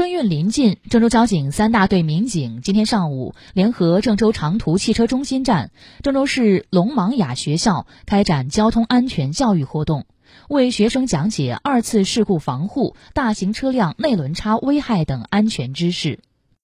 春运临近，郑州交警三大队民警今天上午联合郑州长途汽车中心站、郑州市龙芒雅学校开展交通安全教育活动，为学生讲解二次事故防护、大型车辆内轮差危害等安全知识。